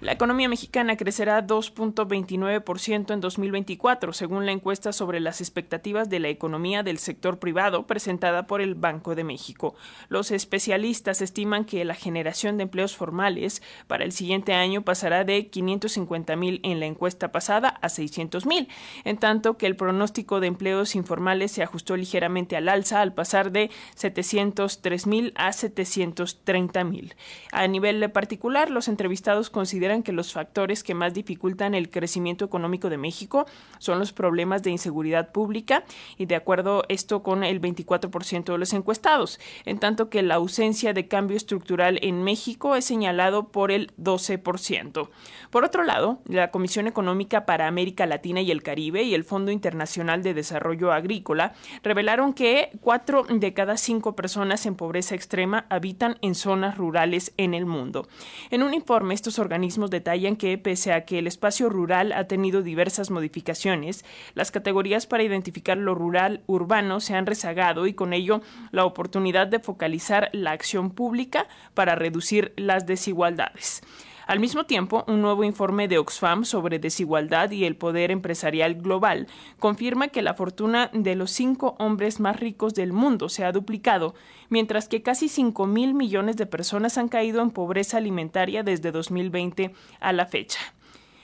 La economía mexicana crecerá 2.29% en 2024, según la encuesta sobre las expectativas de la economía del sector privado presentada por el Banco de México. Los especialistas estiman que la generación de empleos formales para el siguiente año pasará de 550 mil en la encuesta pasada a 600 mil, en tanto que el pronóstico de empleos informales se ajustó ligeramente al alza al pasar de 703 mil a 730 mil. A nivel particular, los entrevistados consideran que los factores que más dificultan el crecimiento económico de México son los problemas de inseguridad pública y de acuerdo esto con el 24% de los encuestados, en tanto que la ausencia de cambio estructural en México es señalado por el 12%. Por otro lado, la Comisión Económica para América Latina y el Caribe y el Fondo Internacional de Desarrollo Agrícola revelaron que cuatro de cada cinco personas en pobreza extrema habitan en zonas rurales en el mundo. En un informe, estos organismos detallan que, pese a que el espacio rural ha tenido diversas modificaciones, las categorías para identificar lo rural urbano se han rezagado y con ello la oportunidad de focalizar la acción pública para reducir las desigualdades. Al mismo tiempo, un nuevo informe de Oxfam sobre desigualdad y el poder empresarial global confirma que la fortuna de los cinco hombres más ricos del mundo se ha duplicado, mientras que casi 5 mil millones de personas han caído en pobreza alimentaria desde 2020 a la fecha.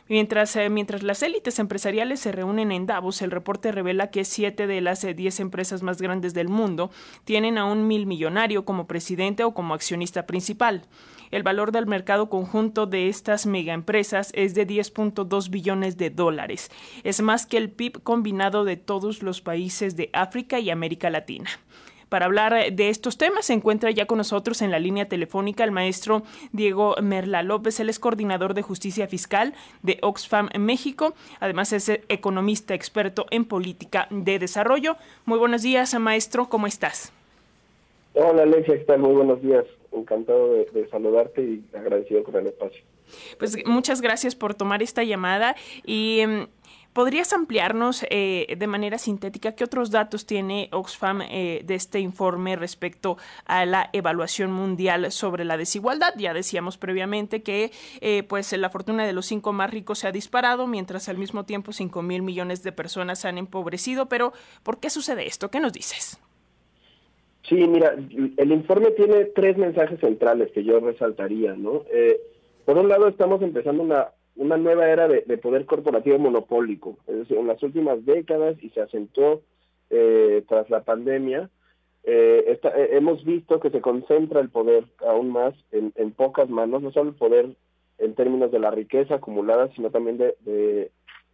Mientras, eh, mientras las élites empresariales se reúnen en Davos, el reporte revela que siete de las eh, diez empresas más grandes del mundo tienen a un mil millonario como presidente o como accionista principal. El valor del mercado conjunto de estas megaempresas es de 10.2 billones de dólares. Es más que el PIB combinado de todos los países de África y América Latina. Para hablar de estos temas se encuentra ya con nosotros en la línea telefónica el maestro Diego Merla López, él es coordinador de justicia fiscal de Oxfam México, además es economista experto en política de desarrollo. Muy buenos días, maestro, ¿cómo estás? Hola Alexia, ¿qué? Muy buenos días. Encantado de, saludarte y agradecido con el espacio. Pues muchas gracias por tomar esta llamada y em, ¿Podrías ampliarnos eh, de manera sintética qué otros datos tiene Oxfam eh, de este informe respecto a la evaluación mundial sobre la desigualdad? Ya decíamos previamente que eh, pues la fortuna de los cinco más ricos se ha disparado, mientras al mismo tiempo cinco mil millones de personas han empobrecido. Pero ¿por qué sucede esto? ¿Qué nos dices? Sí, mira, el informe tiene tres mensajes centrales que yo resaltaría, ¿no? por un lado, estamos empezando una una nueva era de, poder corporativo monopólico. Es decir, en las últimas décadas y se acentuó eh, tras la pandemia, eh, eh, hemos visto que se concentra el poder aún más en, pocas manos, no solo el poder en términos de la riqueza acumulada, sino también de,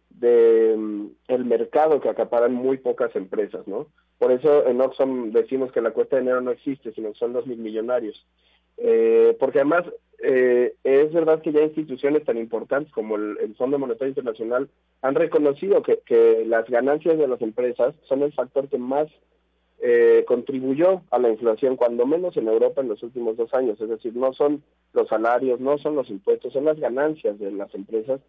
de, mm, el mercado que acaparan muy pocas empresas, ¿no? Por eso en Oxfam decimos que la cuesta de dinero no existe, sino son los mil millonarios. porque además eh, es verdad que ya instituciones tan importantes como el, Fondo Monetario Internacional han reconocido que, las ganancias de las empresas son el factor que más eh, contribuyó a la inflación, cuando menos en Europa en los últimos dos años. Es decir, no son los salarios, no son los impuestos, son las ganancias de las empresas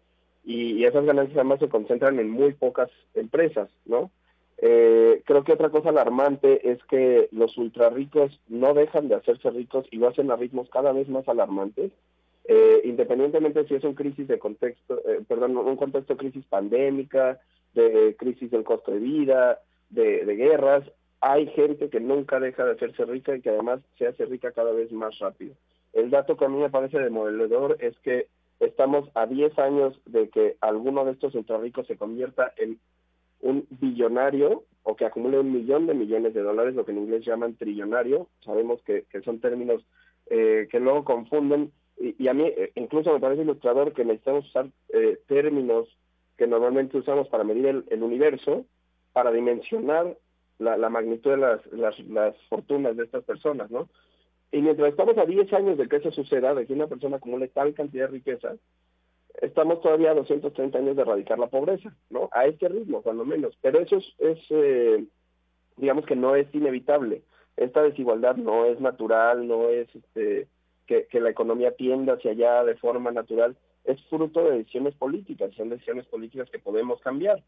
y esas ganancias además se concentran en muy pocas empresas, ¿no? Eh, creo que otra cosa alarmante es que los ultra ricos no dejan de hacerse ricos y lo hacen a ritmos cada vez más alarmantes, eh, independientemente si es un crisis de contexto, eh, perdón, un contexto de crisis pandémica, de crisis del costo de vida, de, guerras, hay gente que nunca deja de hacerse rica y que además se hace rica cada vez más rápido. El dato que a mí me parece demoledor es que estamos a 10 años de que alguno de estos ultra ricos se convierta en un billonario o que acumule un millón de millones de dólares, lo que en inglés llaman trillonario. Sabemos que, son términos eh, que luego confunden y, a mí eh, incluso me parece ilustrador que necesitamos usar eh, términos que normalmente usamos para medir el, universo, para dimensionar la, magnitud de las, las, las, fortunas de estas personas, ¿no? Y mientras estamos a 10 años de que eso suceda, de que una persona acumule tal cantidad de riqueza, estamos todavía a 230 años de erradicar la pobreza, ¿no? A este ritmo, cuando menos. Pero eso es, eh, digamos que no es inevitable. Esta desigualdad no es natural, no es este, que, la economía tienda hacia allá de forma natural, es fruto de decisiones políticas, son decisiones políticas que podemos cambiar.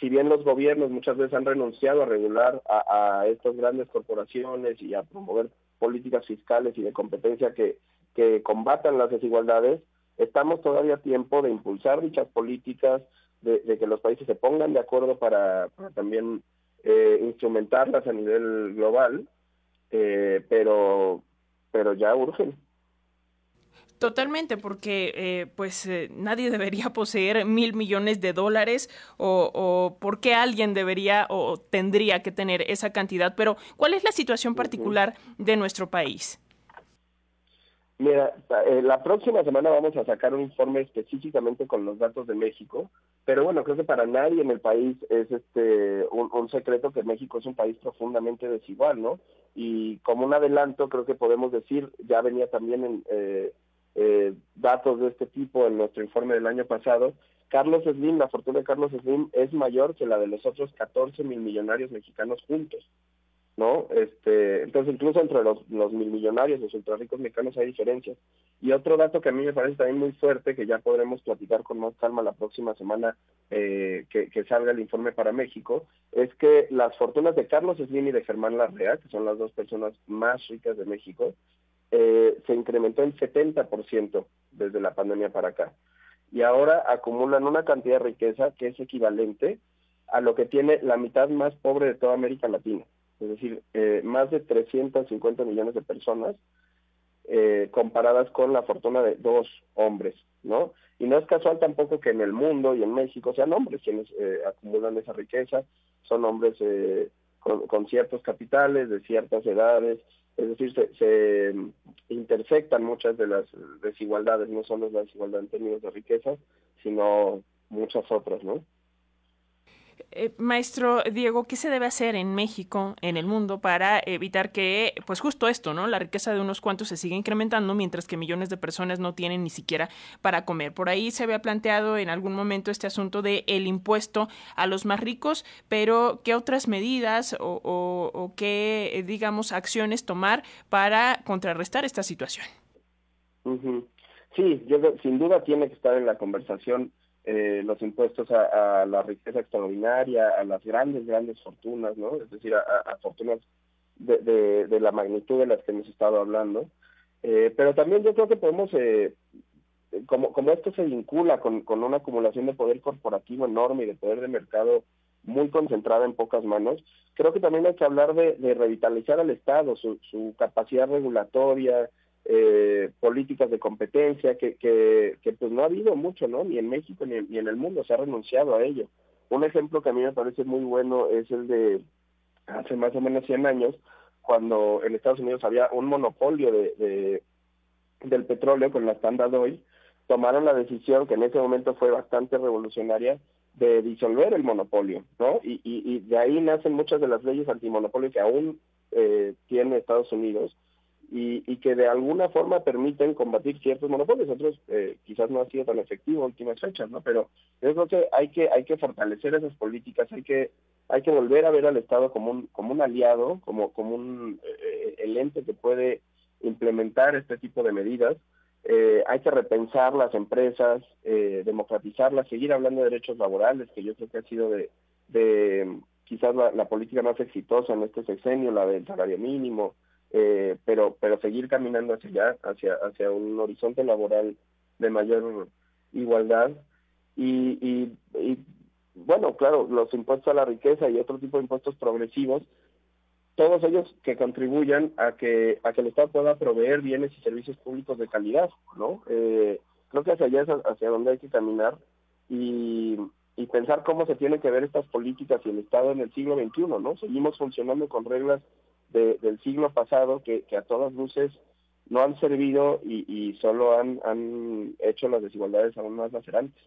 Si bien los gobiernos muchas veces han renunciado a regular a, a estas grandes corporaciones y a promover políticas fiscales y de competencia que, que combatan las desigualdades, estamos todavía a tiempo de impulsar dichas políticas, de, que los países se pongan de acuerdo para, también eh, instrumentarlas a nivel global, eh, pero, pero ya urgen. Totalmente, porque eh, pues eh, nadie debería poseer mil millones de dólares o, o por qué alguien debería o tendría que tener esa cantidad. Pero, ¿cuál es la situación particular de nuestro país? Mira, eh, la próxima semana vamos a sacar un informe específicamente con los datos de México, pero bueno, creo que para nadie en el país es este un, secreto que México es un país profundamente desigual, ¿no? Y como un adelanto, creo que podemos decir, ya venía también en eh, eh, datos de este tipo en nuestro informe del año pasado, Carlos Slim, la fortuna de Carlos Slim es mayor que la de los otros 14 mil millonarios mexicanos juntos. ¿No? Este, entonces incluso entre los, los mil millonarios, los ultra ricos mexicanos hay diferencias. Y otro dato que a mí me parece también muy fuerte, que ya podremos platicar con más calma la próxima semana eh, que, salga el informe para México, es que las fortunas de Carlos Slim y de Germán Larrea, que son las dos personas más ricas de México, eh, se incrementó en 70% desde la pandemia para acá. Y ahora acumulan una cantidad de riqueza que es equivalente a lo que tiene la mitad más pobre de toda América Latina es decir, eh, más de 350 millones de personas eh, comparadas con la fortuna de dos hombres, ¿no? Y no es casual tampoco que en el mundo y en México sean hombres quienes eh, acumulan esa riqueza, son hombres con, ciertos capitales, de ciertas edades, es decir, se, se, intersectan muchas de las desigualdades, no solo la desigualdad en términos de riqueza, sino muchas otras, ¿no? Eh, maestro Diego, ¿qué se debe hacer en México, en el mundo, para evitar que, pues justo esto, ¿no? La riqueza de unos cuantos se siga incrementando, mientras que millones de personas no tienen ni siquiera para comer. Por ahí se había planteado en algún momento este asunto de el impuesto a los más ricos, pero ¿qué otras medidas o, qué, eh, digamos, acciones tomar para contrarrestar esta situación? Sí, yo sin duda tiene que estar en la conversación eh, los impuestos a, la riqueza extraordinaria, a las grandes, grandes fortunas, ¿no? Es decir, a, fortunas de, de, la magnitud de las que hemos estado hablando. Eh, pero también yo creo que podemos, eh, como, como esto se vincula con, con una acumulación de poder corporativo enorme y de poder de mercado muy concentrada en pocas manos, creo que también hay que hablar de, de revitalizar al Estado, su, su capacidad regulatoria, eh, políticas de competencia que, que, que, pues no ha habido mucho, ¿no? Ni en México ni en, el mundo se ha renunciado a ello. Un ejemplo que a mí me parece muy bueno es el de hace más o menos 100 años, cuando en Estados Unidos había un monopolio de, de del petróleo con la Standard Oil, tomaron la decisión que en ese momento fue bastante revolucionaria de disolver el monopolio, ¿no? Y, y, y de ahí nacen muchas de las leyes antimonopolio que aún eh, tiene Estados Unidos y, y, que de alguna forma permiten combatir ciertos monopolios, otros eh, quizás no ha sido tan efectivo en últimas fechas, ¿no? Pero yo creo que hay que hay que fortalecer esas políticas, hay que hay que volver a ver al Estado como un como un aliado, como como un eh, el ente que puede implementar este tipo de medidas. Eh, hay que repensar las empresas, eh, democratizarlas, seguir hablando de derechos laborales, que yo creo que ha sido de, de quizás la, la política más exitosa en este sexenio, la del salario mínimo, eh, pero pero seguir caminando hacia allá, hacia hacia un horizonte laboral de mayor igualdad y, y, y bueno, claro, los impuestos a la riqueza y otro tipo de impuestos progresivos, todos ellos que contribuyan a que a que el Estado pueda proveer bienes y servicios públicos de calidad, ¿no? Eh, creo que hacia allá es hacia donde hay que caminar y, y pensar cómo se tienen que ver estas políticas y el Estado en el siglo XXI, ¿no? Seguimos funcionando con reglas del siglo pasado que, a todas luces no han servido y, y solo han, han hecho las desigualdades aún más lacerantes.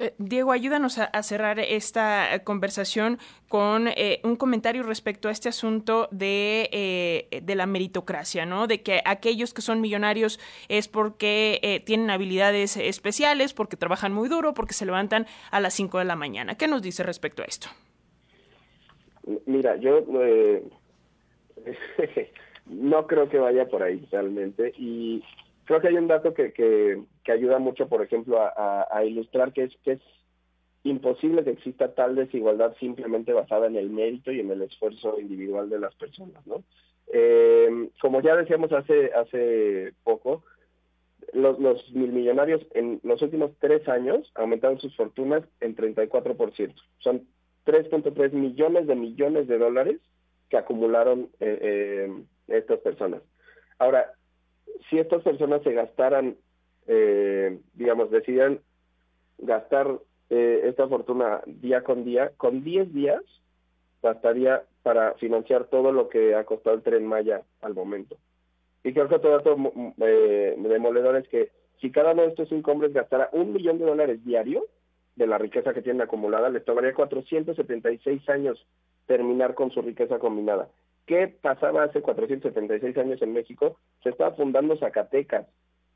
Eh, Diego, ayúdanos a, cerrar esta conversación con eh, un comentario respecto a este asunto de, eh, de, la meritocracia, ¿no? De que aquellos que son millonarios es porque tienen habilidades especiales, porque trabajan muy duro, porque se levantan a las 5 de la mañana. ¿Qué nos dice respecto a esto? Mira, yo no creo que vaya por ahí realmente. Y creo que hay un dato que, que, ayuda mucho, por ejemplo, a, ilustrar que es, que es imposible que exista tal desigualdad simplemente basada en el mérito y en el esfuerzo individual de las personas, ¿no? Eh, como ya decíamos hace, hace poco, los, los mil millonarios en los últimos tres años aumentaron sus fortunas en 34%. Son 3.3 millones de millones de dólares que acumularon eh, eh, estas personas. Ahora, si estas personas se gastaran, eh, digamos, decidieran gastar esta fortuna día con día, con 10 días bastaría para financiar todo lo que ha costado el tren Maya al momento. Y creo que otro dato eh, demoledor es que si cada uno de estos cinco hombres gastara un millón de dólares diario de la riqueza que tienen acumulada, les tomaría 476 años terminar con su riqueza combinada. ¿Qué pasaba hace 476 años en México? Se estaba fundando Zacatecas,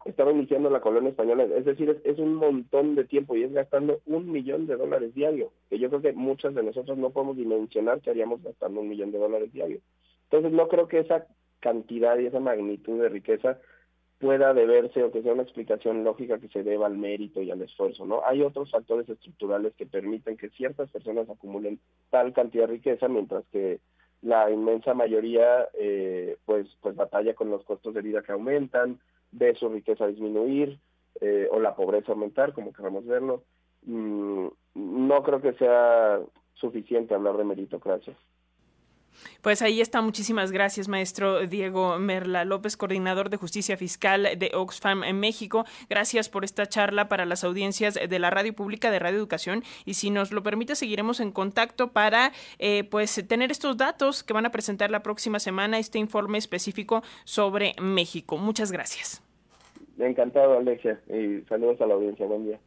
estaba iniciando la colonia española, es decir, es, un montón de tiempo y es gastando un millón de dólares diario, que yo creo que muchas de nosotros no podemos dimensionar que haríamos gastando un millón de dólares diario. Entonces no creo que esa cantidad y esa magnitud de riqueza pueda deberse o que sea una explicación lógica que se deba al mérito y al esfuerzo, ¿no? Hay otros factores estructurales que permiten que ciertas personas acumulen tal cantidad de riqueza, mientras que la inmensa mayoría, eh, pues, pues batalla con los costos de vida que aumentan, ve su riqueza disminuir eh, o la pobreza aumentar, como queramos verlo. Mm, no creo que sea suficiente hablar de meritocracia. Pues ahí está. Muchísimas gracias, maestro Diego Merla López, coordinador de justicia fiscal de Oxfam en México. Gracias por esta charla para las audiencias de la radio pública de Radio Educación. Y si nos lo permite, seguiremos en contacto para eh, pues tener estos datos que van a presentar la próxima semana, este informe específico sobre México. Muchas gracias. Encantado, Alexia, y saludos a la audiencia. Buen día.